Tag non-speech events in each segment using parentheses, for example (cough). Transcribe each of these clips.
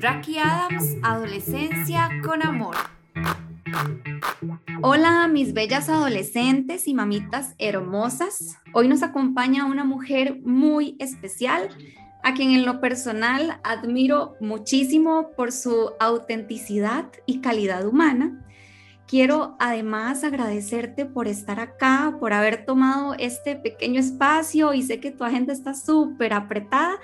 Raki Adams, Adolescencia con Amor. Hola mis bellas adolescentes y mamitas hermosas. Hoy nos acompaña una mujer muy especial a quien en lo personal admiro muchísimo por su autenticidad y calidad humana. Quiero además agradecerte por estar acá, por haber tomado este pequeño espacio y sé que tu agenda está súper apretada.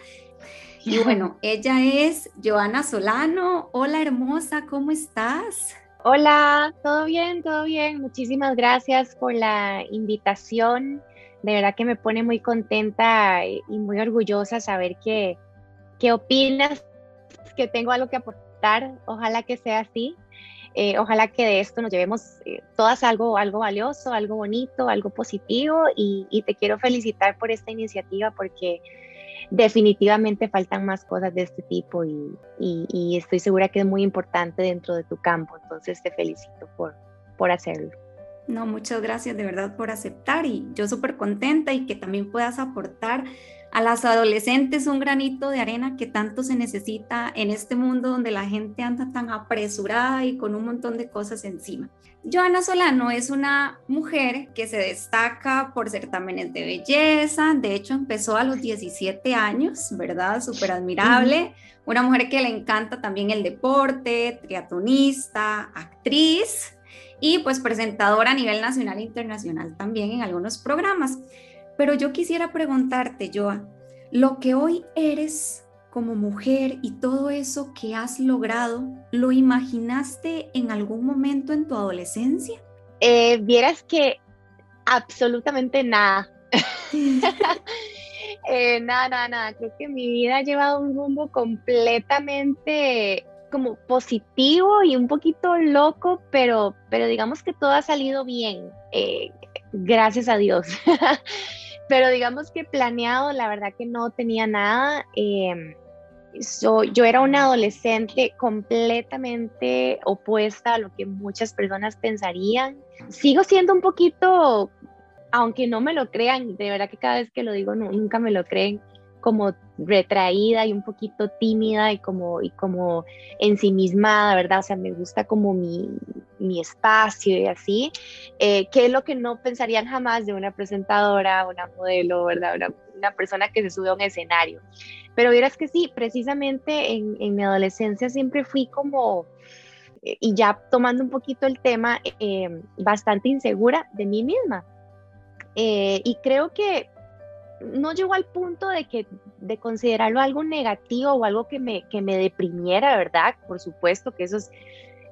Y bueno, ella es Joana Solano. Hola hermosa, ¿cómo estás? Hola, todo bien, todo bien. Muchísimas gracias por la invitación. De verdad que me pone muy contenta y muy orgullosa saber que, qué opinas, que tengo algo que aportar. Ojalá que sea así. Eh, ojalá que de esto nos llevemos eh, todas algo, algo valioso, algo bonito, algo positivo y, y te quiero felicitar por esta iniciativa porque definitivamente faltan más cosas de este tipo y, estoy segura que es muy importante dentro de tu campo. Entonces te felicito por, por hacerlo. No, muchas gracias de verdad por aceptar y yo súper contenta y que también puedas aportar a las adolescentes un granito de arena que tanto se necesita en este mundo donde la gente anda tan apresurada y con un montón de cosas encima. Joana Solano es una mujer que se destaca por certámenes de belleza, de hecho empezó a los 17 años, ¿verdad? Súper admirable. Una mujer que le encanta también el deporte, triatlonista, actriz y pues presentadora a nivel nacional e internacional también en algunos programas. Pero yo quisiera preguntarte, Joa, lo que hoy eres como mujer y todo eso que has logrado, ¿lo imaginaste en algún momento en tu adolescencia? Eh, vieras que absolutamente nada. (laughs) Eh, nada, nada, nada. Creo que mi vida ha llevado un rumbo completamente como positivo y un poquito loco, pero, pero digamos que todo ha salido bien. Eh, gracias a Dios. (laughs) pero digamos que planeado, la verdad que no tenía nada. Em, yo era una adolescente completamente opuesta a lo que muchas personas pensarían. Sigo siendo un poquito, aunque no me lo crean, de verdad que cada vez que lo digo nunca me lo creen, como retraída y un poquito tímida y como, y como ensimismada, ¿verdad? O sea, me gusta como mi, mi espacio y así, eh, que es lo que no pensarían jamás de una presentadora, una modelo, ¿verdad? Una, una persona que se sube a un escenario. Pero vieras que sí, precisamente en, en mi adolescencia siempre fui como, eh, y ya tomando un poquito el tema, eh, bastante insegura de mí misma. y creo que no llegó al punto de que de considerarlo algo negativo o algo que me, que me deprimiera, ¿verdad? Por supuesto que esos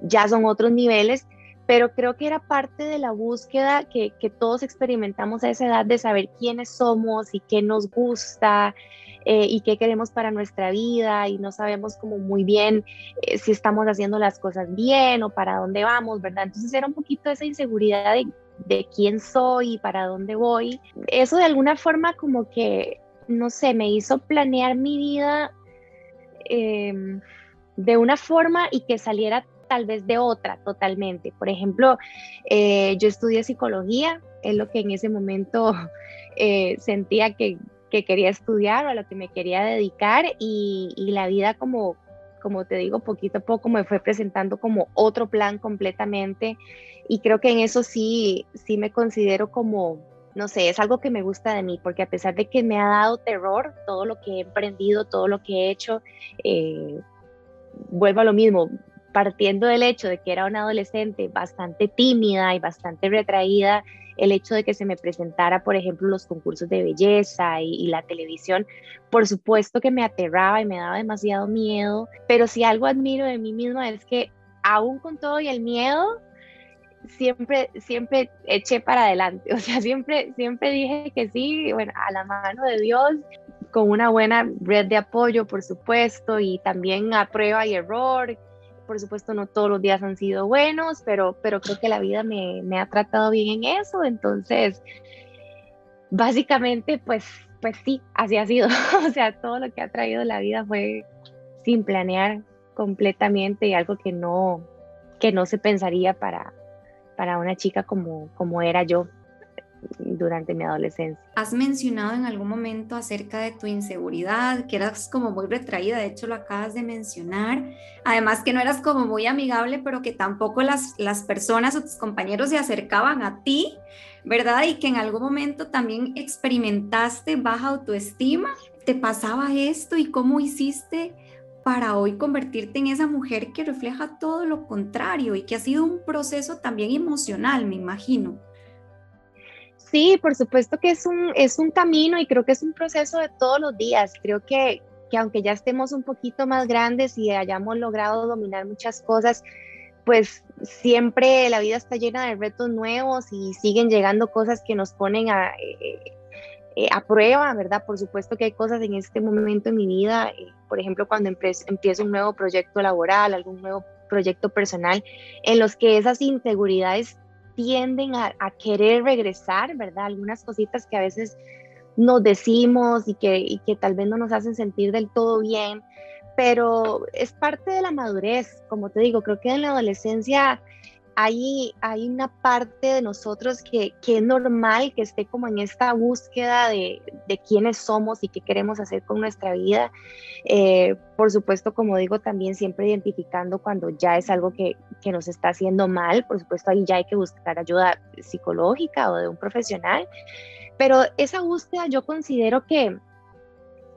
ya son otros niveles, pero creo que era parte de la búsqueda que, que todos experimentamos a esa edad de saber quiénes somos y qué nos gusta eh, y qué queremos para nuestra vida y no sabemos como muy bien eh, si estamos haciendo las cosas bien o para dónde vamos, ¿verdad? Entonces era un poquito esa inseguridad de de quién soy y para dónde voy. Eso de alguna forma como que, no sé, me hizo planear mi vida em, de una forma y que saliera tal vez de otra totalmente. Por ejemplo, eh, yo estudié psicología, es lo que en ese momento (laughs) eh, sentía que, quería estudiar o a lo que me quería dedicar y la vida como, como te digo, poquito a poco me fue presentando como otro plan completamente. Y creo que en eso sí, sí me considero como, no sé, es algo que me gusta de mí, porque a pesar de que me ha dado terror todo lo que he emprendido, todo lo que he hecho, eh, vuelvo a lo mismo, partiendo del hecho de que era una adolescente bastante tímida y bastante retraída, el hecho de que se me presentara, por ejemplo, los concursos de belleza y, la televisión, por supuesto que me aterraba y me daba demasiado miedo, pero si algo admiro de mí misma es que aún con todo y el miedo, siempre, siempre eché para adelante, (laughs) o sea, siempre, siempre dije que sí, bueno, a la mano de Dios, con una buena red de apoyo, por supuesto, y también a prueba y error. Por supuesto, no todos los días han sido buenos, pero, pero creo que la vida me, ha tratado bien en eso. Entonces, básicamente, pues, pues sí, así ha sido. (laughs) o sea, todo lo que ha traído la vida fue sin planear completamente y algo que no, que no se pensaría para, para una chica como, como era yo. Durante mi adolescencia. Has mencionado en algún momento acerca de tu inseguridad, que eras como muy retraída, de hecho lo acabas de mencionar. Además que no eras como muy amigable, pero que tampoco las, las personas o tus compañeros se acercaban a ti, ¿verdad? Y que en algún momento también experimentaste baja autoestima. ¿Te pasaba esto y cómo hiciste para hoy convertirte en esa mujer que refleja todo lo contrario y que ha sido un proceso también emocional, me imagino. Sí, por supuesto que es un, es un camino y creo que es un proceso de todos los días. Creo que, que aunque ya estemos un poquito más grandes y hayamos logrado dominar muchas cosas, pues siempre la vida está llena de retos nuevos y siguen llegando cosas que nos ponen a, eh, eh, a prueba, ¿verdad? Por supuesto que hay cosas en este momento en mi vida, eh, por ejemplo, cuando empiezo un nuevo proyecto laboral, algún nuevo proyecto personal, en los que esas inseguridades tienden a, querer regresar, ¿verdad? Algunas cositas que a veces nos decimos y que, y que tal vez no nos hacen sentir del todo bien, pero es parte de la madurez, como te digo, creo que en la adolescencia hay, hay una parte de nosotros que, que, es normal que esté como en esta búsqueda de, de quiénes somos y qué queremos hacer con nuestra vida. Eh, por supuesto, como digo, también siempre identificando cuando ya es algo que, que, nos está haciendo mal. Por supuesto, ahí ya hay que buscar ayuda psicológica o de un profesional. Pero esa búsqueda yo considero que,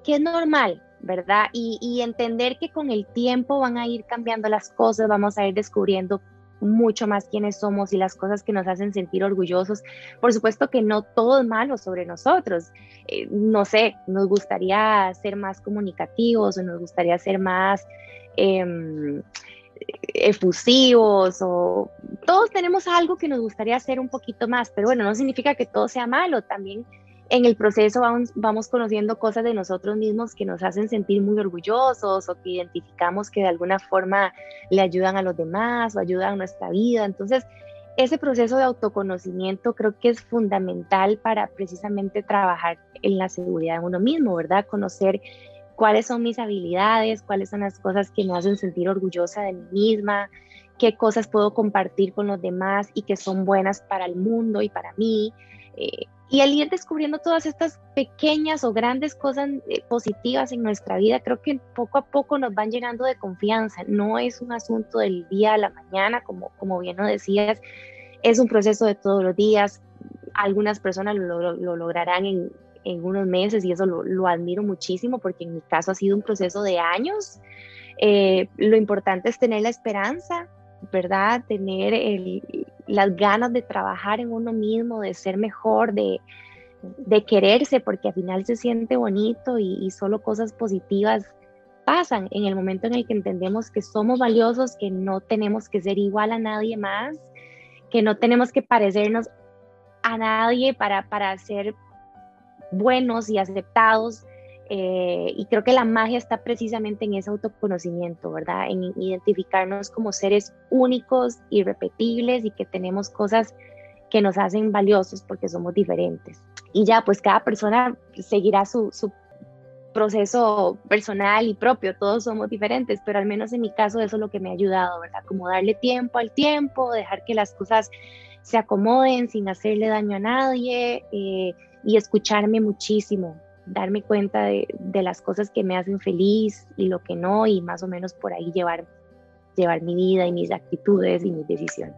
que es normal, ¿verdad? Y, y entender que con el tiempo van a ir cambiando las cosas, vamos a ir descubriendo mucho más quiénes somos y las cosas que nos hacen sentir orgullosos. Por supuesto que no todo es malo sobre nosotros. Eh, no sé, nos gustaría ser más comunicativos o nos gustaría ser más em, efusivos o todos tenemos algo que nos gustaría hacer un poquito más, pero bueno, no significa que todo sea malo. También en el proceso vamos, conociendo cosas de nosotros mismos que nos hacen sentir muy orgullosos o que identificamos que de alguna forma le ayudan a los demás o ayudan a nuestra vida. Entonces, ese proceso de autoconocimiento creo que es fundamental para precisamente trabajar en la seguridad de uno mismo, ¿verdad? Conocer cuáles son mis habilidades, cuáles son las cosas que me hacen sentir orgullosa de mí misma, qué cosas puedo compartir con los demás y que son buenas para el mundo y para mí. Eh, y al ir descubriendo todas estas pequeñas o grandes cosas eh, positivas en nuestra vida, creo que poco a poco nos van llenando de confianza. No es un asunto del día a la mañana, como, como bien lo decías, es un proceso de todos los días. Algunas personas lo, lograrán en, en, unos meses y eso lo, admiro muchísimo porque en mi caso ha sido un proceso de años. Eh, lo importante es tener la esperanza, ¿verdad? Tener las ganas de trabajar en uno mismo, de ser mejor, de, quererse, porque al final se siente bonito y, solo cosas positivas pasan en el momento en el que entendemos que somos valiosos, que no tenemos que ser igual a nadie más, que no tenemos que parecernos a nadie para, para ser buenos y aceptados, eh, y creo que la magia está precisamente en ese autoconocimiento, ¿verdad? En identificarnos como seres únicos, irrepetibles y que tenemos cosas que nos hacen valiosos porque somos diferentes. Y ya, pues cada persona seguirá su, proceso personal y propio, todos somos diferentes, pero al menos en mi caso eso es lo que me ha ayudado, ¿verdad? Como darle tiempo al tiempo, dejar que las cosas se acomoden sin hacerle daño a nadie eh, y escucharme muchísimo, darme cuenta de, las cosas que me hacen feliz y lo que no, y más o menos por ahí llevar, llevar mi vida y mis actitudes y mis decisiones.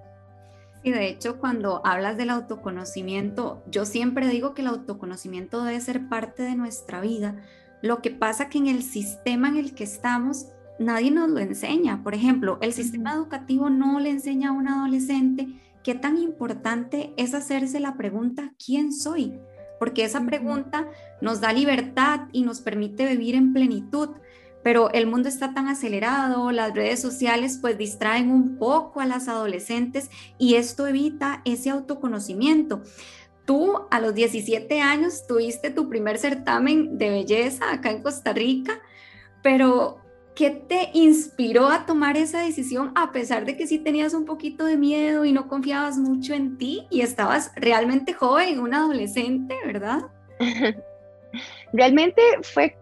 Y de hecho, cuando hablas del autoconocimiento, yo siempre digo que el autoconocimiento debe ser parte de nuestra vida. Lo que pasa que en el sistema en el que estamos, nadie nos lo enseña. Por ejemplo, el sistema educativo no le enseña a un adolescente qué tan importante es hacerse la pregunta, ¿quién soy? Porque esa pregunta nos da libertad y nos permite vivir en plenitud. Pero el mundo está tan acelerado, las redes sociales pues distraen un poco a las adolescentes y esto evita ese autoconocimiento. Tú a los 17 años tuviste tu primer certamen de belleza acá en Costa Rica, pero ¿qué te inspiró a tomar esa decisión a pesar de que sí tenías un poquito de miedo y no confiabas mucho en ti y estabas realmente joven, un adolescente, ¿verdad? (laughs) Realmente fue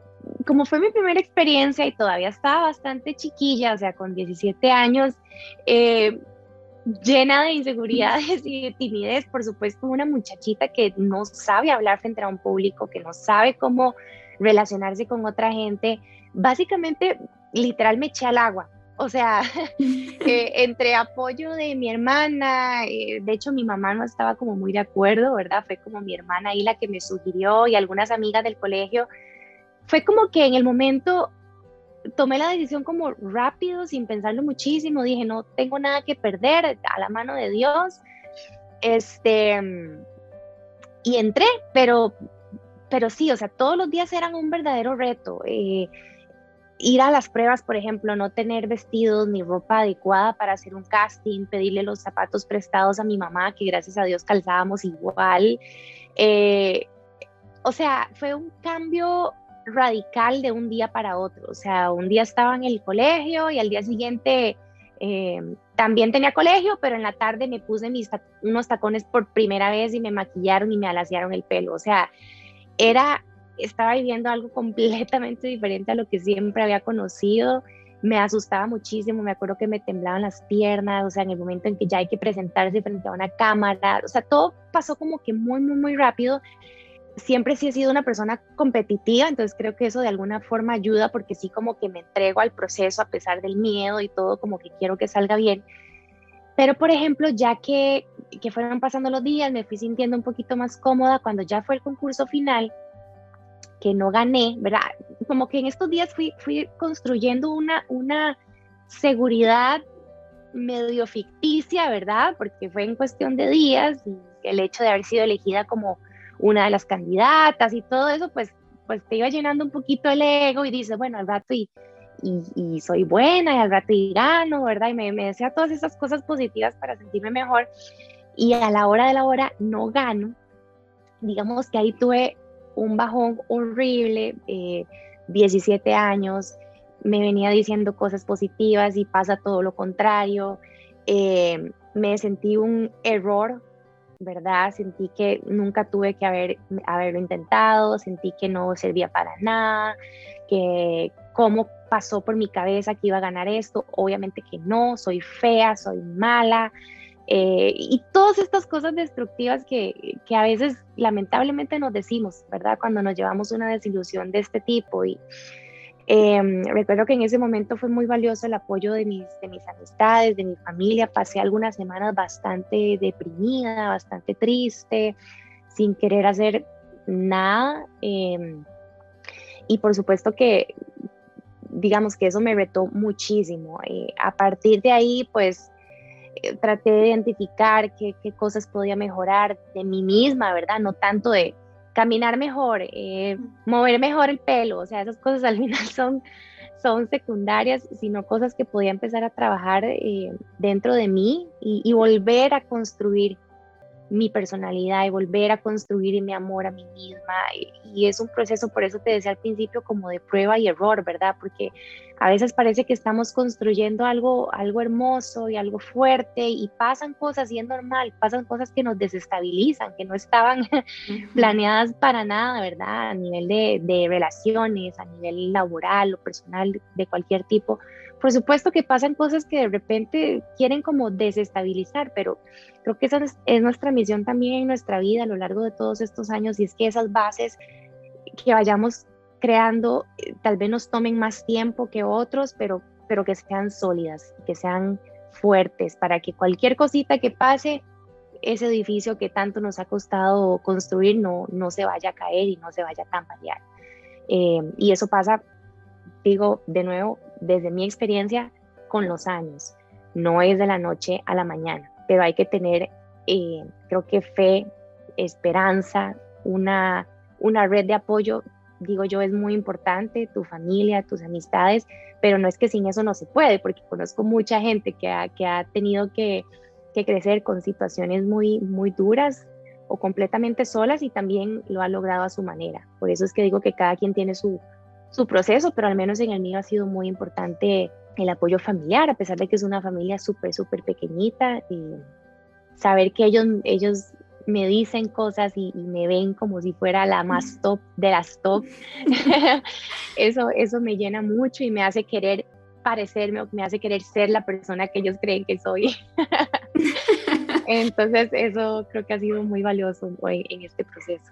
como fue mi primera experiencia y todavía estaba bastante chiquilla, o sea, con 17 años, eh, llena de inseguridades y de timidez, por supuesto, una muchachita que no sabe hablar frente a un público, que no sabe cómo relacionarse con otra gente. Básicamente, literal me eché al agua. O sea, (laughs) eh, entre apoyo de mi hermana, eh, de hecho mi mamá no estaba como muy de acuerdo, ¿verdad? Fue como mi hermana ahí la que me sugirió y algunas amigas del colegio. Fue como que en el momento tomé la decisión como rápido, sin pensarlo muchísimo, dije, no tengo nada que perder, a la mano de Dios. Este, y entré, pero, pero sí, o sea, todos los días eran un verdadero reto. Eh, ir a las pruebas, por ejemplo, no tener vestidos ni ropa adecuada para hacer un casting, pedirle los zapatos prestados a mi mamá, que gracias a Dios calzábamos igual. Eh, o sea, fue un cambio radical de un día para otro. O sea, un día estaba en el colegio y al día siguiente eh, también tenía colegio, pero en la tarde me puse mis unos tacones por primera vez y me maquillaron y me alaciaron el pelo. O sea, era, estaba viviendo algo completamente diferente a lo que siempre había conocido. Me asustaba muchísimo, me acuerdo que me temblaban las piernas, o sea, en el momento en que ya hay que presentarse frente a una cámara, o sea, todo pasó como que muy, muy, muy rápido siempre sí he sido una persona competitiva, entonces creo que eso de alguna forma ayuda porque sí como que me entrego al proceso a pesar del miedo y todo, como que quiero que salga bien. Pero por ejemplo, ya que, que fueron pasando los días, me fui sintiendo un poquito más cómoda cuando ya fue el concurso final, que no gané, ¿verdad? Como que en estos días fui, fui construyendo una, una seguridad medio ficticia, ¿verdad? Porque fue en cuestión de días y el hecho de haber sido elegida como una de las candidatas y todo eso, pues, pues te iba llenando un poquito el ego y dices, bueno, al rato y, y, soy buena y al rato y gano, ¿verdad? Y me, me decía todas esas cosas positivas para sentirme mejor y a la hora de la hora no gano. Digamos que ahí tuve un bajón horrible, 17 eh, años, me venía diciendo cosas positivas y pasa todo lo contrario. Eh, me sentí un error ¿verdad? Sentí que nunca tuve que haber, haberlo intentado, sentí que no servía para nada, que cómo pasó por mi cabeza que iba a ganar esto, obviamente que no, soy fea, soy mala, eh, y todas estas cosas destructivas que, que, a veces lamentablemente nos decimos, ¿verdad? Cuando nos llevamos una desilusión de este tipo y Em, recuerdo que en ese momento fue muy valioso el apoyo de mis, de mis amistades, de mi familia. Pasé algunas semanas bastante deprimida, bastante triste, sin querer hacer nada. Em, y por supuesto que, digamos que eso me retó muchísimo. Eh, a partir de ahí, pues eh, traté de identificar qué, qué cosas podía mejorar de mí misma, ¿verdad? No tanto de caminar mejor, eh, mover mejor el pelo, o sea, esas cosas (laughs) al final son, son secundarias, sino cosas que podía empezar a trabajar eh, dentro de mí y, y, volver a construir mi personalidad y volver a construir mi amor a mí misma. Y, es un proceso, por eso te decía al principio, como de prueba y error, ¿verdad? Porque a veces parece que estamos construyendo algo, algo hermoso y algo fuerte y pasan cosas y es normal, pasan cosas que nos desestabilizan, que no estaban (laughs) planeadas para nada, ¿verdad? A nivel de, de relaciones, a nivel laboral o personal de cualquier tipo por supuesto que pasan cosas que de repente quieren como desestabilizar, pero creo que esa es, nuestra misión también en nuestra vida a lo largo de todos estos años y es que esas bases que vayamos creando eh, tal vez nos tomen más tiempo que otros, pero, pero que sean sólidas, que sean fuertes para que cualquier cosita que pase, ese edificio que tanto nos ha costado construir no, no se vaya a caer y no se vaya a tambalear. Eh, y eso pasa, digo de nuevo, desde mi experiencia con los años. No es de la noche a la mañana, pero hay que tener, eh, creo que fe, esperanza, una, una red de apoyo, digo yo, es muy importante, tu familia, tus amistades, pero no es que sin eso no se puede, porque conozco mucha gente que ha, que ha tenido que, que crecer con situaciones muy, muy duras o completamente solas y también lo ha logrado a su manera. Por eso es que digo que cada quien tiene su, su proceso, pero al menos en el mío ha sido muy importante el apoyo familiar, a pesar de que es una familia súper, súper pequeñita, y saber que ellos, ellos me dicen cosas y, me ven como si fuera la más top de las top, (laughs) eso, eso me llena mucho y me hace querer parecerme o me hace querer ser la persona que ellos creen que soy. (laughs) (laughs) Entonces, eso creo que ha sido muy valioso hoy en este proceso.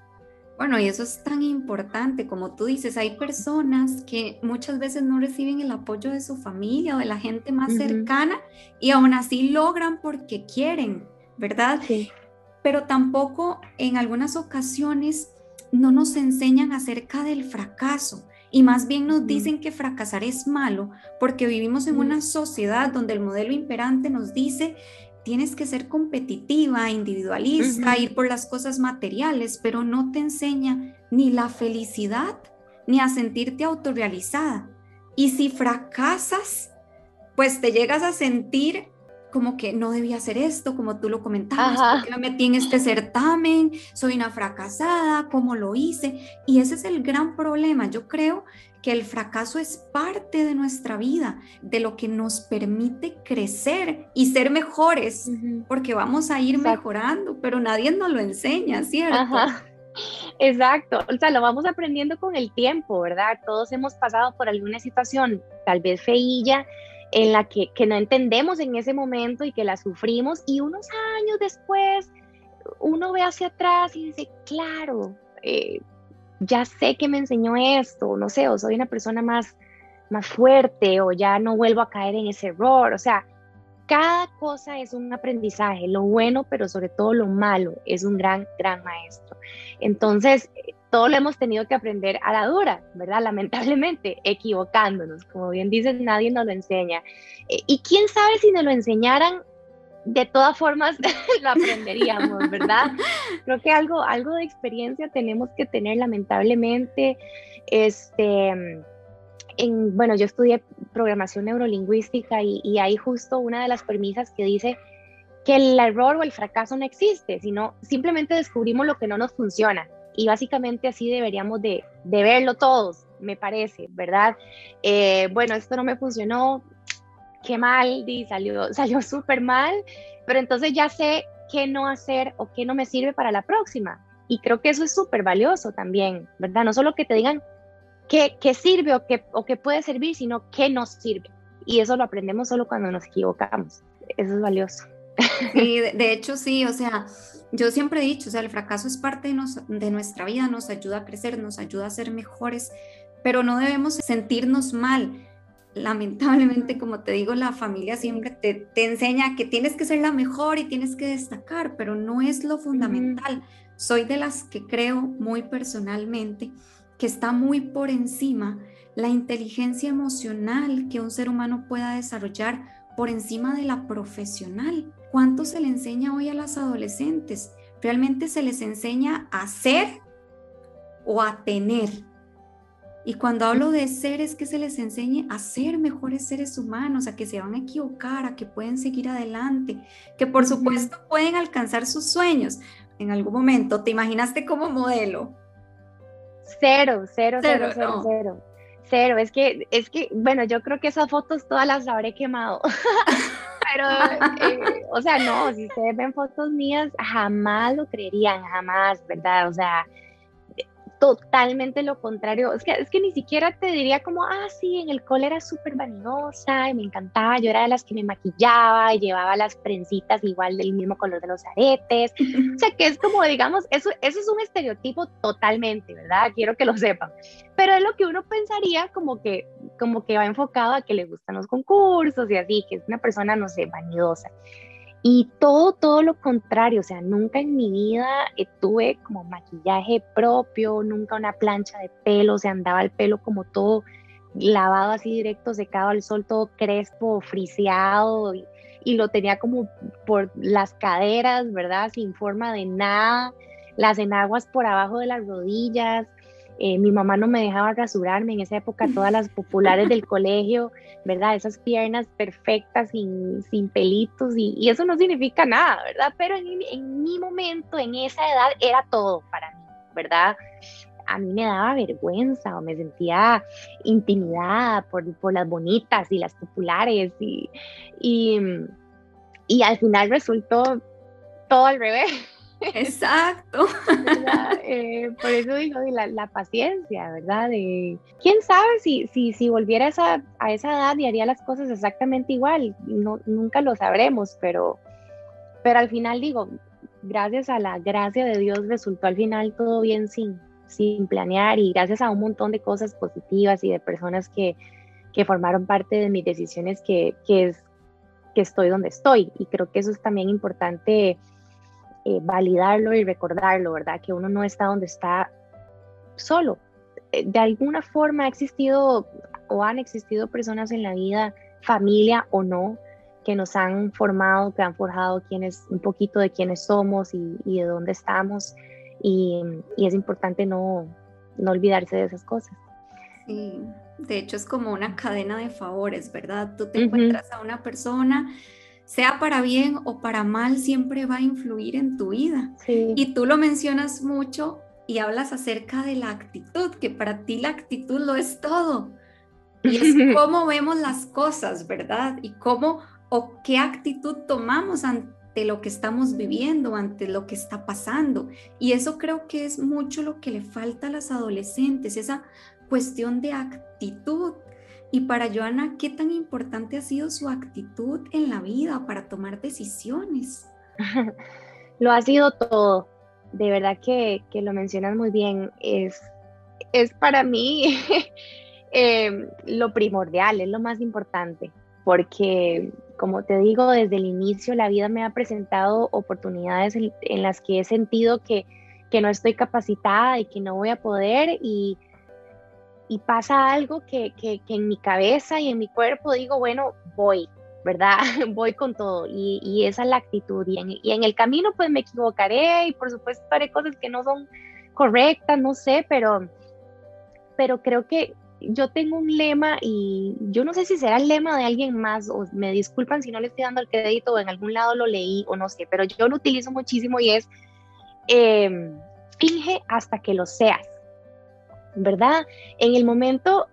Bueno, y eso es tan importante, como tú dices, hay personas que muchas veces no reciben el apoyo de su familia o de la gente más cercana y aún así logran porque quieren, ¿verdad? Sí. Pero tampoco en algunas ocasiones no nos enseñan acerca del fracaso y más bien nos dicen que fracasar es malo porque vivimos en una sociedad donde el modelo imperante nos dice tienes que ser competitiva, individualista, ir por las cosas materiales, pero no te enseña ni la felicidad ni a sentirte autorrealizada. Y si fracasas, pues te llegas a sentir como que no debía hacer esto, como tú lo comentabas, porque me metí en este certamen, soy una fracasada, ¿cómo lo hice? Y ese es el gran problema. Yo creo que el fracaso es parte de nuestra vida, de lo que nos permite crecer y ser mejores, porque vamos a ir mejorando, pero nadie nos lo enseña, ¿cierto? Exacto, o sea, lo vamos aprendiendo con el tiempo, ¿verdad? Todos hemos pasado por alguna situación, tal vez feilla, en la que, no entendemos en ese momento y que la sufrimos y unos años después uno ve hacia atrás y dice, claro, eh, ya sé que me enseñó esto, no sé, o soy una persona más, más fuerte o ya no vuelvo a caer en ese error, o sea, cada cosa es un aprendizaje, lo bueno, pero sobre todo lo malo, es un gran, gran maestro. Entonces, todo lo hemos tenido que aprender a la dura, ¿verdad? Lamentablemente, (laughs) equivocándonos. Como bien dices, nadie nos lo enseña. Eh, y quién sabe si nos lo enseñaran, de todas formas (laughs) lo aprenderíamos, ¿verdad? Creo que algo, algo de experiencia tenemos que tener, lamentablemente. Este, en, bueno, yo estudié programación neurolingüística y, hay justo una de las premisas que dice que el error o el fracaso no existe, sino simplemente descubrimos lo que no nos funciona y básicamente así deberíamos de, verlo todos, me parece, ¿verdad? Eh, bueno, esto no me funcionó, qué mal, y salió, (laughs) salió súper mal, pero entonces ya sé qué no hacer o qué no me sirve para la próxima. Y creo que eso es súper valioso también, ¿verdad? No solo que te digan qué, sirve o qué, puede servir, sino qué nos sirve. Y eso lo aprendemos solo cuando nos equivocamos. Eso es valioso. Sí, de, hecho sí, o sea, yo siempre he dicho, o sea, el fracaso es parte de nuestra vida, nos ayuda a crecer, nos ayuda a ser mejores, pero no debemos sentirnos mal. Lamentablemente, como te digo, la familia siempre te, te enseña que tienes que ser la mejor y tienes que destacar, pero no es lo fundamental. Soy de las que creo muy personalmente que está muy por encima la inteligencia emocional que un ser humano pueda desarrollar por encima de la profesional. ¿Cuánto se le enseña hoy a las adolescentes? ¿Realmente se les enseña a ser o a tener? Y cuando hablo de ser es que se les enseñe a ser mejores seres humanos, a que se van a equivocar, a que pueden seguir adelante, que por supuesto pueden alcanzar sus sueños en algún momento. ¿Te imaginaste como modelo? Cero, cero, cero, cero, cero. Cero, es que, es que, bueno, yo creo que esas fotos todas las habré quemado. (laughs) Pero, eh, o sea, no, si ustedes ven fotos mías, jamás lo creerían, jamás, ¿verdad? O sea, totalmente lo contrario. Es que, es que ni siquiera te diría como, ah, sí, en el cole era súper vanidosa y me encantaba. Yo era de las que me maquillaba y llevaba las prensitas igual del mismo color de los aretes. (laughs) o sea, que es como, digamos, eso, eso es un estereotipo totalmente, ¿verdad? Quiero que lo sepan. Pero es lo que uno pensaría como que, como que va enfocado a que le gustan los concursos y así, que es una persona, no sé, vanidosa. Y todo, todo lo contrario, o sea, nunca en mi vida eh, tuve como maquillaje propio, nunca una plancha de pelo, o andaba el pelo como todo lavado así directo, secado al sol, todo crespo, friseado, y, y lo tenía como por las caderas, ¿verdad? Sin forma de nada, las enaguas por abajo de las rodillas, eh, mi mamá no me dejaba rasurarme en esa época, todas las populares del colegio, ¿verdad? Esas piernas perfectas, sin, sin pelitos, y, eso no significa nada, ¿verdad? Pero en, mi momento, en esa edad, era todo para mí, ¿verdad? A mí me daba vergüenza o me sentía intimidada por, por las bonitas y las populares, y, y, y al final resultó todo al revés. Exacto. Eh, por eso digo, la, la, paciencia, ¿verdad? De, ¿Quién sabe si, si, si volviera a esa, a esa edad y haría las cosas exactamente igual? No, nunca lo sabremos, pero, pero al final digo, gracias a la gracia de Dios resultó al final todo bien sin, sin planear y gracias a un montón de cosas positivas y de personas que, que formaron parte de mis decisiones que, que, es, que estoy donde estoy. Y creo que eso es también importante eh, validarlo y recordarlo, ¿verdad? Que uno no está donde está solo. Eh, de alguna forma ha existido o han existido personas en la vida, familia o no, que nos han formado, que han forjado quienes, un poquito de quiénes somos y, y de dónde estamos. Y, y, es importante no, no olvidarse de esas cosas. Sí, de hecho es como una cadena de favores, ¿verdad? Tú te encuentras a una persona, sea para bien o para mal, siempre va a influir en tu vida. Sí. Y tú lo mencionas mucho y hablas acerca de la actitud, que para ti la actitud lo es todo. Y es (laughs) cómo vemos las cosas, ¿verdad? Y cómo o qué actitud tomamos ante lo que estamos viviendo, ante lo que está pasando. Y eso creo que es mucho lo que le falta a las adolescentes, esa cuestión de actitud. Y para Joana, ¿qué tan importante ha sido su actitud en la vida para tomar decisiones? (laughs) lo ha sido todo. De verdad que, que lo mencionas muy bien. Es, es para mí (laughs) eh, lo primordial, es lo más importante, porque como te digo, desde el inicio la vida me ha presentado oportunidades en, las que he sentido que, que, no estoy capacitada y que no voy a poder y, y pasa algo que, que, que, en mi cabeza y en mi cuerpo digo, bueno, voy, ¿verdad? (laughs) voy con todo y, y esa es la actitud y en, y en, el camino pues me equivocaré y por supuesto haré cosas que no son correctas, no sé, pero, pero creo que yo tengo un lema y yo no sé si será el lema de alguien más o me disculpan si no le estoy dando el crédito o en algún lado lo leí o no sé, pero yo lo utilizo muchísimo y es em, finge hasta que lo seas, ¿verdad? En el momento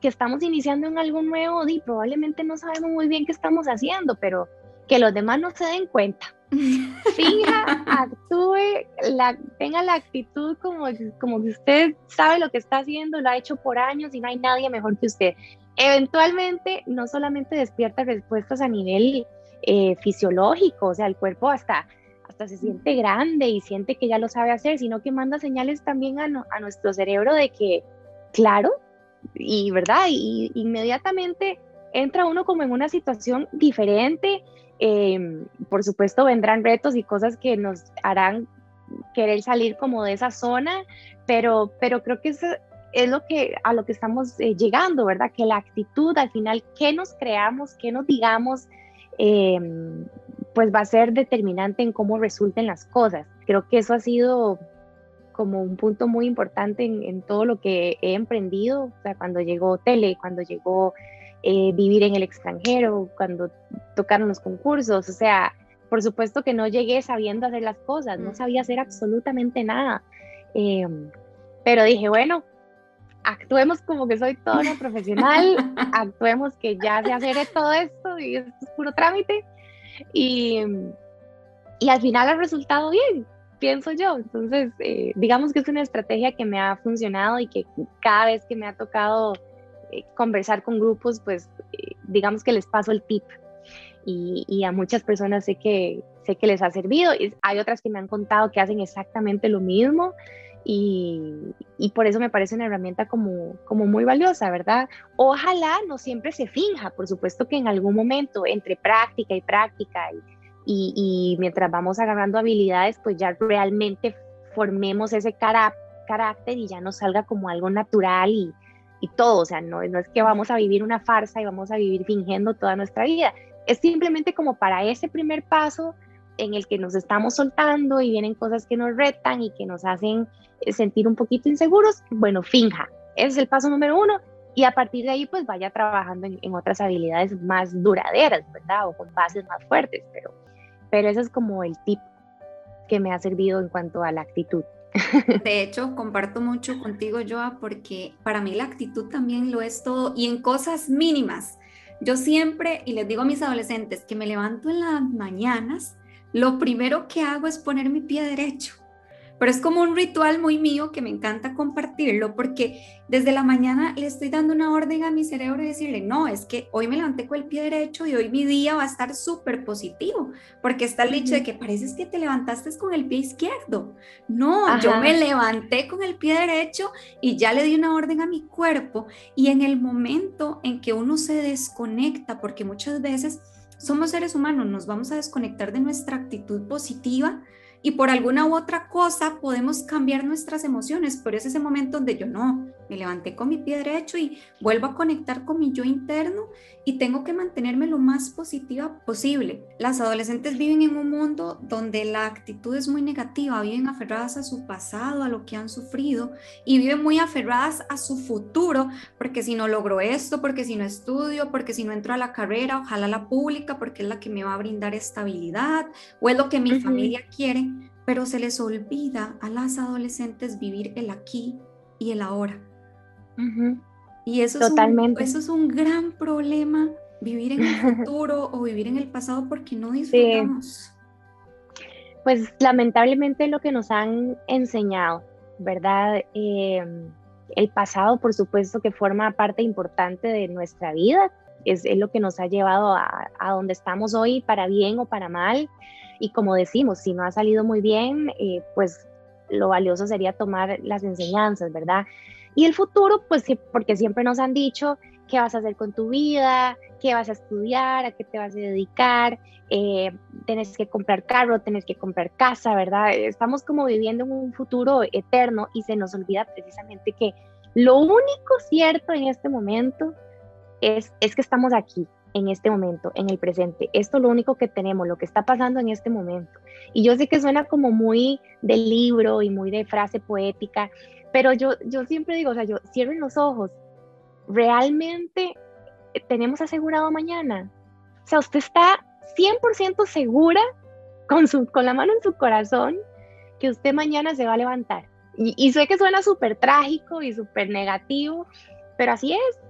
que estamos iniciando en algo nuevo y probablemente no sabemos muy bien qué estamos haciendo, pero que los demás no se den cuenta. (laughs) Finja, actúe, la, tenga la actitud como, como que usted sabe lo que está haciendo, lo ha hecho por años y no hay nadie mejor que usted. Eventualmente, no solamente despierta respuestas a nivel eh, fisiológico, o sea, el cuerpo hasta, hasta se siente grande y siente que ya lo sabe hacer, sino que manda señales también a, nuestro cerebro de que, claro, y verdad, y inmediatamente entra uno como en una situación diferente, Em, por supuesto, vendrán retos y cosas que nos harán querer salir como de esa zona, pero, pero creo que eso es lo que, a lo que estamos eh, llegando, ¿verdad? Que la actitud, al final, qué nos creamos, qué nos digamos, em, pues va a ser determinante en cómo resulten las cosas. Creo que eso ha sido como un punto muy importante en, en todo lo que he emprendido, o sea, cuando llegó tele, cuando llegó eh, vivir en el extranjero, cuando tocaron los concursos, o sea, por supuesto que no llegué sabiendo hacer las cosas, no sabía hacer absolutamente nada. Em, pero dije, bueno, actuemos como que soy toda una profesional, (laughs) actuemos que ya sé hacer todo esto y esto es puro trámite. Y, y al final ha resultado bien, pienso yo. Entonces, eh, digamos que es una estrategia que me ha funcionado y que cada vez que me ha tocado eh, conversar con grupos, pues eh, digamos que les paso el tip. Y, a muchas personas sé que, sé que les ha servido. Y hay otras que me han contado que hacen exactamente lo mismo. Y, y, por eso me parece una herramienta como, como muy valiosa, ¿verdad? Ojalá no siempre se finja, por supuesto que en algún momento entre práctica y práctica y, y mientras vamos agarrando habilidades, pues ya realmente formemos ese carácter y ya nos salga como algo natural y, y todo, o sea, no, no es que vamos a vivir una farsa y vamos a vivir fingiendo toda nuestra vida, es simplemente como para ese primer paso en el que nos estamos soltando y vienen cosas que nos retan y que nos hacen eh, sentir un poquito inseguros, bueno, finja, ese es el paso número uno y a partir de ahí pues vaya trabajando en, otras habilidades más duraderas, ¿verdad? O con bases más fuertes, pero, pero ese es como el tip que me ha servido en cuanto a la actitud. (laughs) De hecho, comparto mucho contigo, Joa, porque para mí la actitud también lo es todo y en cosas mínimas. Yo siempre, y les digo a mis adolescentes, que me levanto en las mañanas lo primero que hago es poner mi pie derecho. Pero es como un ritual muy mío que me encanta compartirlo porque desde la mañana le estoy dando una orden a mi cerebro y decirle, no, es que hoy me levanté con el pie derecho y hoy mi día va a estar súper positivo, porque está el dicho de que pareces que te levantaste con el pie izquierdo. No, yo me levanté con el pie derecho y ya le di una orden a mi cuerpo. Y en el momento en que uno se desconecta, porque muchas veces somos seres humanos, nos vamos a desconectar de nuestra actitud positiva, y por alguna u otra cosa podemos cambiar nuestras emociones, pero es ese momento donde yo no, me levanté con mi pie derecho y vuelvo a conectar con mi yo interno y tengo que mantenerme lo más positiva posible. Las adolescentes viven en un mundo donde la actitud es muy negativa, viven aferradas a su pasado, a lo que han sufrido y viven muy aferradas a su futuro, porque si no logro esto, porque si no estudio, porque si no entro a la carrera, ojalá la pública, porque es la que me va a brindar estabilidad o es lo que mi familia quiere, pero se les olvida a las adolescentes vivir el aquí y el ahora. Y eso Totalmente. Es un, eso es un gran problema, vivir en el (laughs) futuro o vivir en el pasado porque no disfrutamos. Pues lamentablemente lo que nos han enseñado, ¿verdad? Em, el pasado, por supuesto, que forma parte importante de nuestra vida, es, es lo que nos ha llevado a, a, donde estamos hoy, para bien o para mal. Y como decimos, si no ha salido muy bien, eh, pues lo valioso sería tomar las enseñanzas, ¿verdad? Y el futuro, pues porque siempre nos han dicho qué vas a hacer con tu vida, qué vas a estudiar, a qué te vas a dedicar, eh, tienes que comprar carro, tienes que comprar casa, ¿verdad? Estamos como viviendo en un futuro eterno y se nos olvida precisamente que lo único cierto en este momento es, es que estamos aquí, en este momento, en el presente. Esto es lo único que tenemos, lo que está pasando en este momento. Y yo sé que suena como muy de libro y muy de frase poética, pero yo, yo siempre digo, o sea, yo cierren los ojos, ¿realmente tenemos asegurado mañana? O sea, usted está 100% segura con, su, con la mano en su corazón que usted mañana se va a levantar. Y, sé que suena súper trágico y súper negativo, pero así es.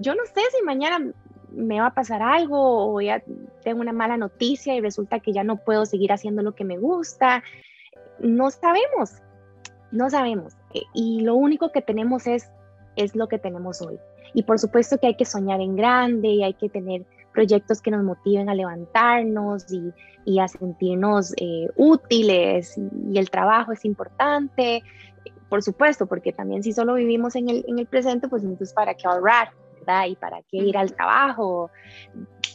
Yo no sé si mañana me va a pasar algo o ya tengo una mala noticia y resulta que ya no puedo seguir haciendo lo que me gusta. No sabemos, no sabemos. Y lo único que tenemos es, es lo que tenemos hoy. Y por supuesto que hay que soñar en grande y hay que tener proyectos que nos motiven a levantarnos y, y a sentirnos eh, útiles y, el trabajo es importante, por supuesto, porque también si solo vivimos en el, en el presente, pues entonces para qué ahorrar, ¿verdad? Y para qué ir al trabajo,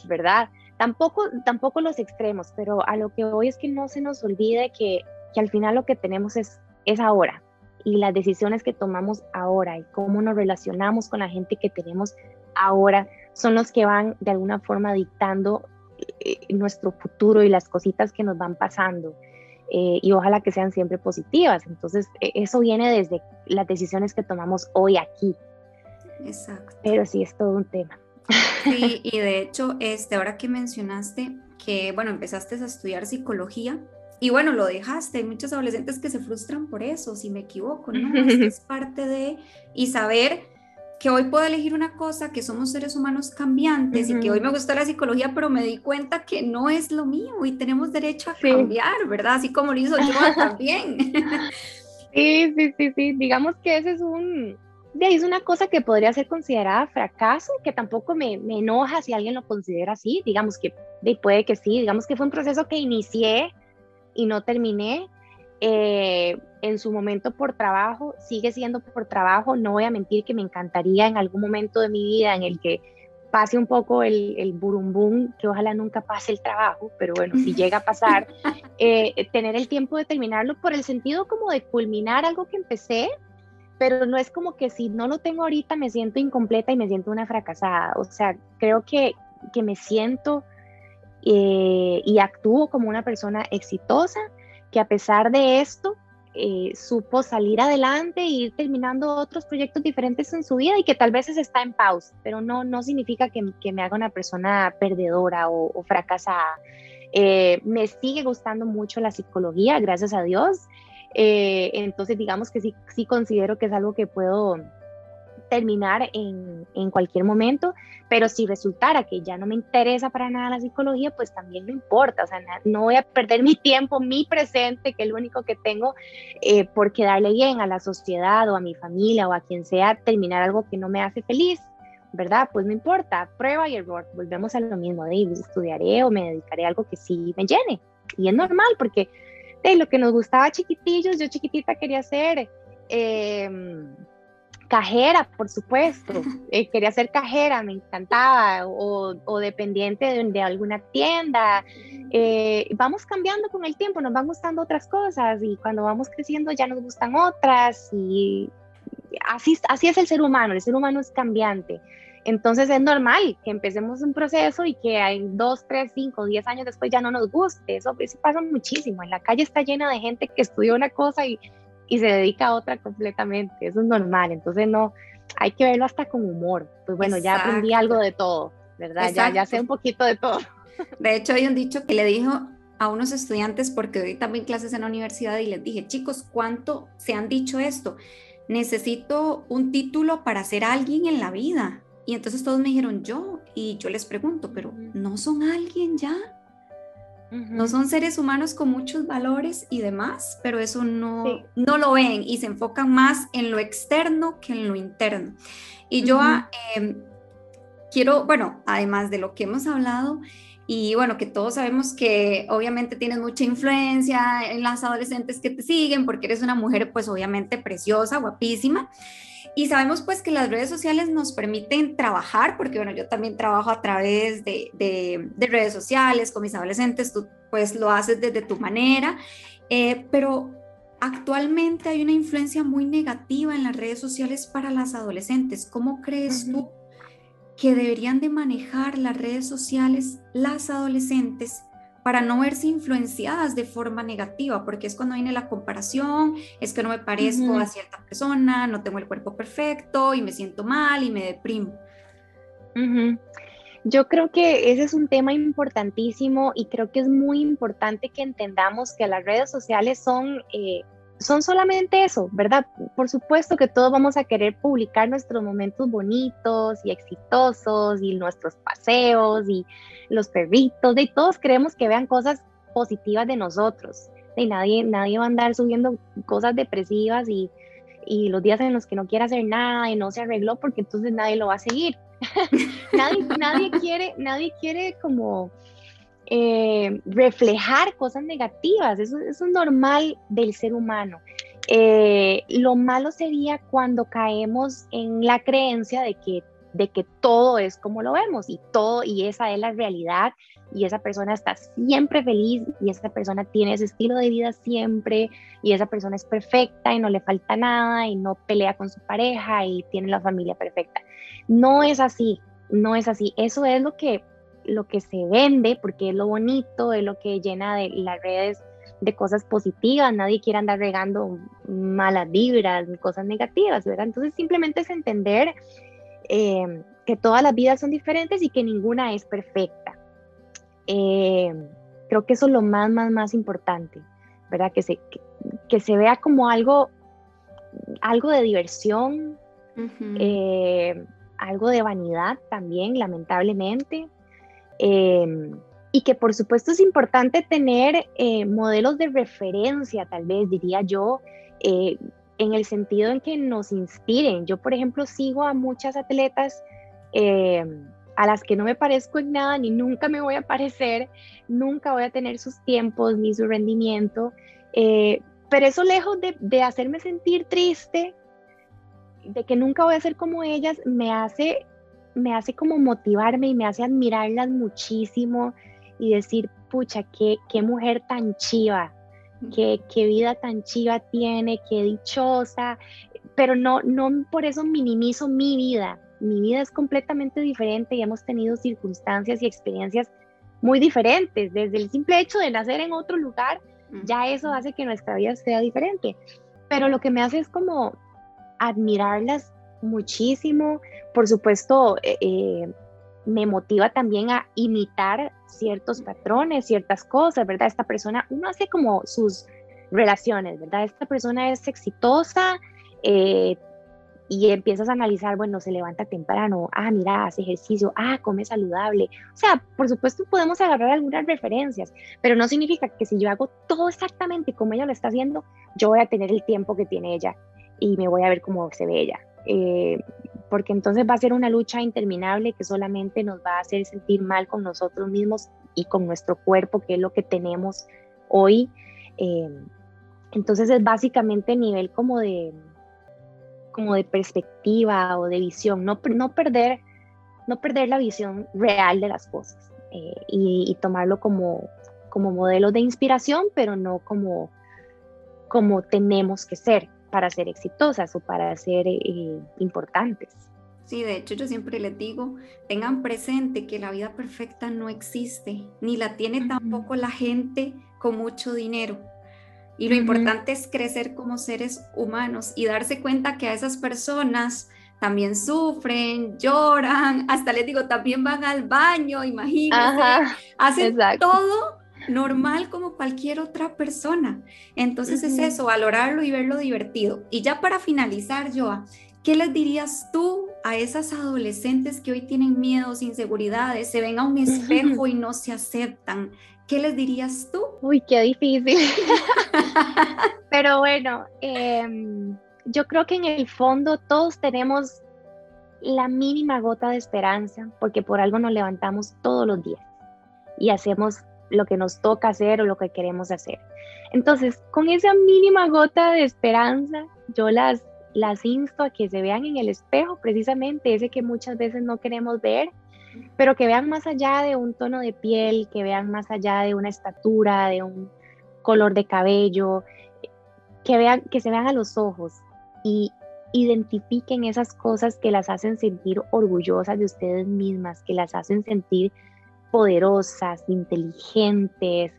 ¿verdad? Tampoco, tampoco los extremos, pero a lo que hoy es que no se nos olvide que, que al final lo que tenemos es, es ahora, y las decisiones que tomamos ahora y cómo nos relacionamos con la gente que tenemos ahora son los que van de alguna forma dictando eh, nuestro futuro y las cositas que nos van pasando. Eh, y ojalá que sean siempre positivas. Entonces, e, eso viene desde las decisiones que tomamos hoy aquí. Exacto. Pero sí, es todo un tema. Sí, (laughs) y de hecho, este, ahora que mencionaste que, bueno, empezaste a estudiar psicología, y bueno, lo dejaste. Hay muchos adolescentes que se frustran por eso, si me equivoco, ¿no? (laughs) es parte de, y saber que hoy puedo elegir una cosa, que somos seres humanos cambiantes y que hoy me gustó la psicología, pero me di cuenta que no es lo mío y tenemos derecho a cambiar, ¿verdad? Así como lo hizo yo (laughs) también. Sí, sí, sí, sí. Digamos que ese es un, es una cosa que podría ser considerada fracaso, que tampoco me, me, enoja si alguien lo considera así, digamos que puede que sí, digamos que fue un proceso que inicié y no terminé. Eh, en su momento por trabajo, sigue siendo por trabajo, no voy a mentir que me encantaría en algún momento de mi vida en el que pase un poco el, el burumbum, que ojalá nunca pase el trabajo, pero bueno, si llega a pasar, (laughs) eh, tener el tiempo de terminarlo por el sentido como de culminar algo que empecé, pero no es como que si no lo tengo ahorita me siento incompleta y me siento una fracasada, o sea, creo que, que me siento eh, y actuó como una persona exitosa que a pesar de esto eh, supo salir adelante e ir terminando otros proyectos diferentes en su vida y que tal vez está en pausa, pero no, no significa que, me haga una persona perdedora o, fracasada. Eh, me sigue gustando mucho la psicología, gracias a Dios. entonces, digamos que sí, sí considero que es algo que puedo terminar en, en, cualquier momento, pero si resultara que ya no me interesa para nada la psicología, pues también no importa, o sea, no voy a perder mi tiempo, mi presente, que es lo único que tengo, eh, por quedarle bien a la sociedad o a mi familia o a quien sea, terminar algo que no me hace feliz. ¿Verdad? Pues no importa, prueba y error, volvemos a lo mismo, de estudiaré o me dedicaré a algo que sí me llene. Y es normal porque de lo que nos gustaba chiquitillos, yo chiquitita quería ser em, cajera, por supuesto, (laughs) eh, quería ser cajera, me encantaba, o, dependiente de, alguna tienda. Eh, vamos cambiando con el tiempo, nos van gustando otras cosas y cuando vamos creciendo ya nos gustan otras y así, así es el ser humano, el ser humano es cambiante. Entonces es normal que empecemos un proceso y que hay dos, tres, cinco, diez años después ya no nos guste. Eso, pasa muchísimo. En la calle está llena de gente que estudió una cosa y, y se dedica a otra completamente. Eso es normal. Entonces no, hay que verlo hasta con humor. Pues bueno, ya aprendí algo de todo, ¿verdad? Ya, ya sé un poquito de todo. De hecho, hay un dicho que le dijo a unos estudiantes, porque doy también clases en la universidad, y les dije, chicos, ¿cuánto se han dicho esto? Necesito un título para ser alguien en la vida. Y entonces todos me dijeron yo, y yo les pregunto, pero ¿no son alguien ya? No son seres humanos con muchos valores y demás, pero eso no, no lo ven y se enfocan más en lo externo que en lo interno. Y yo em, quiero, bueno, además de lo que hemos hablado, y bueno, que todos sabemos que obviamente tienes mucha influencia en las adolescentes que te siguen, porque eres una mujer pues obviamente preciosa, guapísima. Y sabemos pues que las redes sociales nos permiten trabajar, porque bueno, yo también trabajo a través de, de, redes sociales con mis adolescentes, tú pues lo haces desde tu manera, eh, pero actualmente hay una influencia muy negativa en las redes sociales para las adolescentes. ¿Cómo crees tú que deberían de manejar las redes sociales las adolescentes para no verse influenciadas de forma negativa, porque es cuando viene la comparación, es que no me parezco a cierta persona, no tengo el cuerpo perfecto y me siento mal y me deprimo. Yo creo que ese es un tema importantísimo y creo que es muy importante que entendamos que las redes sociales son eh, son solamente eso, ¿verdad? Por supuesto que todos vamos a querer publicar nuestros momentos bonitos y exitosos y nuestros paseos y los perritos, y todos queremos que vean cosas positivas de nosotros. Y nadie, nadie va a andar subiendo cosas depresivas y, y los días en los que no quiere hacer nada y no se arregló porque entonces nadie lo va a seguir. (laughs) nadie, nadie, quiere, nadie quiere como eh, reflejar cosas negativas, eso, es normal del ser humano. Eh, lo malo sería cuando caemos en la creencia de que, de que todo es como lo vemos y todo, y esa es la realidad, y esa persona está siempre feliz, y esa persona tiene ese estilo de vida siempre, y esa persona es perfecta y no le falta nada, y no pelea con su pareja y tiene la familia perfecta. No es así, no es así. Eso es lo que lo que se vende, porque es lo bonito, es lo que llena de las redes de cosas positivas, nadie quiere andar regando malas vibras, cosas negativas, ¿verdad? Entonces simplemente es entender eh, que todas las vidas son diferentes y que ninguna es perfecta. Eh, creo que eso es lo más, más, más importante, ¿verdad? Que se, que, se vea como algo, algo de diversión, eh, algo de vanidad también, lamentablemente, Em, y que por supuesto es importante tener eh, modelos de referencia, tal vez diría yo, eh, en el sentido en que nos inspiren. Yo, por ejemplo, sigo a muchas atletas em, a las que no me parezco en nada, ni nunca me voy a parecer, nunca voy a tener sus tiempos ni su rendimiento, eh, pero eso lejos de, de hacerme sentir triste, de que nunca voy a ser como ellas, me hace me hace como motivarme y me hace admirarlas muchísimo y decir, pucha, qué, qué mujer tan chiva, qué, qué vida tan chiva tiene, qué dichosa, pero no, no por eso minimizo mi vida. Mi vida es completamente diferente y hemos tenido circunstancias y experiencias muy diferentes. Desde el simple hecho de nacer en otro lugar, ya eso hace que nuestra vida sea diferente. Pero lo que me hace es como admirarlas muchísimo. Por supuesto, eh, eh, me motiva también a imitar ciertos patrones, ciertas cosas, ¿verdad? Esta persona, uno hace como sus relaciones, ¿verdad? Esta persona es exitosa, eh, y empiezas a analizar, bueno, se levanta temprano, ah, mira, hace ejercicio, ah, come saludable. O sea, por supuesto podemos agarrar algunas referencias, pero no significa que si yo hago todo exactamente como ella lo está haciendo, yo voy a tener el tiempo que tiene ella y me voy a ver cómo se ve ella. Eh, porque entonces va a ser una lucha interminable que solamente nos va a hacer sentir mal con nosotros mismos y con nuestro cuerpo, que es lo que tenemos hoy. Eh, entonces es básicamente nivel como de, como de perspectiva o de visión, no, no, perder, no perder la visión real de las cosas eh, y, tomarlo como, como modelo de inspiración, pero no como, como tenemos que ser para ser exitosas o para ser eh, importantes. Sí, de hecho yo siempre les digo, tengan presente que la vida perfecta no existe, ni la tiene tampoco la gente con mucho dinero. Y lo importante es crecer como seres humanos y darse cuenta que a esas personas también sufren, lloran, hasta les digo, también van al baño, imagínense, hacen todo normal como cualquier otra persona. Entonces es eso, valorarlo y verlo divertido. Y ya para finalizar, Joa, ¿qué les dirías tú a esas adolescentes que hoy tienen miedos, inseguridades, se ven a un espejo y no se aceptan? ¿Qué les dirías tú? Uy, qué difícil. (laughs) Pero bueno, em, yo creo que en el fondo todos tenemos la mínima gota de esperanza, porque por algo nos levantamos todos los días y hacemos lo que nos toca hacer o lo que queremos hacer. Entonces, con esa mínima gota de esperanza, yo las, insto a que se vean en el espejo, precisamente ese que muchas veces no queremos ver, pero que vean más allá de un tono de piel, que vean más allá de una estatura, de un color de cabello, que vean, que se vean a los ojos y identifiquen esas cosas que las hacen sentir orgullosas de ustedes mismas, que las hacen sentir poderosas, inteligentes,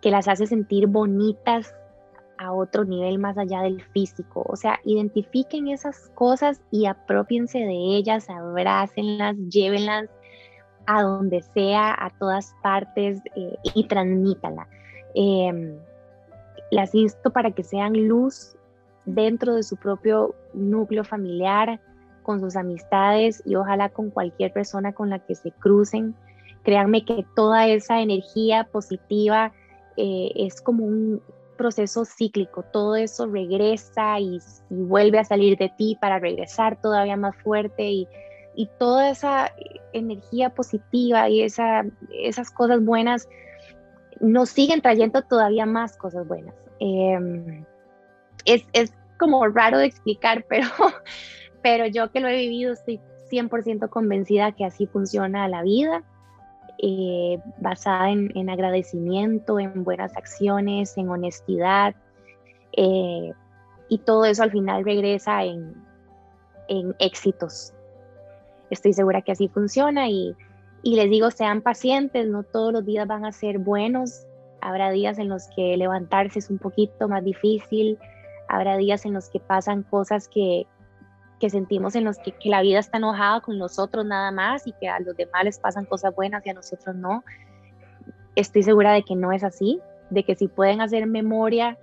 que las hace sentir bonitas a otro nivel más allá del físico. O sea, identifiquen esas cosas y apropiense de ellas, abrácenlas, llévenlas a donde sea, a todas partes eh, y transmítala. Em, las insto para que sean luz dentro de su propio núcleo familiar, con sus amistades y ojalá con cualquier persona con la que se crucen. Créanme que toda esa energía positiva eh, es como un proceso cíclico, todo eso regresa y, vuelve a salir de ti para regresar todavía más fuerte y, y toda esa energía positiva y esa, esas cosas buenas nos siguen trayendo todavía más cosas buenas. Em, es, es, como raro de explicar, (laughs) pero, pero yo que lo he vivido estoy 100% convencida que así funciona la vida, eh, basada en, en, agradecimiento, en buenas acciones, en honestidad, eh, y todo eso al final regresa en, en éxitos. Estoy segura que así funciona y, les digo, sean pacientes, no todos los días van a ser buenos, habrá días en los que levantarse es un poquito más difícil, habrá días en los que pasan cosas que, sentimos en los que, que, la vida está enojada con nosotros nada más y que a los demás les pasan cosas buenas y a nosotros no. Estoy segura de que no es así, de que si pueden hacer memoria,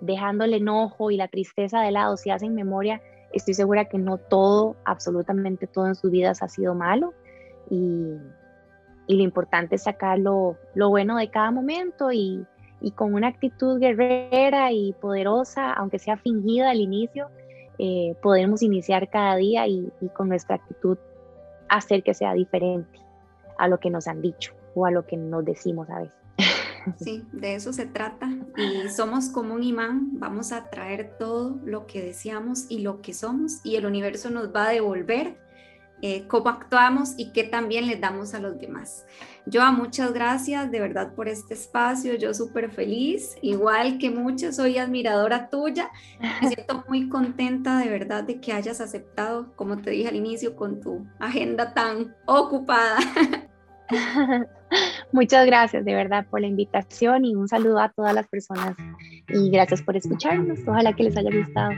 dejando el enojo y la tristeza de lado, si hacen memoria, estoy segura que no todo, absolutamente todo en sus vidas ha sido malo y, lo importante es sacar lo, bueno de cada momento y, con una actitud guerrera y poderosa, aunque sea fingida al inicio, eh, podemos iniciar cada día y, y con nuestra actitud hacer que sea diferente a lo que nos han dicho o a lo que nos decimos a veces. (laughs) Sí, de eso se trata. Y somos como un imán, vamos a traer todo lo que deseamos y lo que somos y el universo nos va a devolver eh, cómo actuamos y qué también les damos a los demás. Joa, muchas gracias de verdad por este espacio, yo súper feliz, igual que muchas, soy admiradora tuya, me (laughs) siento muy contenta de verdad de que hayas aceptado, como te dije al inicio, con tu agenda tan ocupada. (laughs) Muchas gracias de verdad por la invitación y un saludo a todas las personas y gracias por escucharnos. Ojalá que les haya gustado.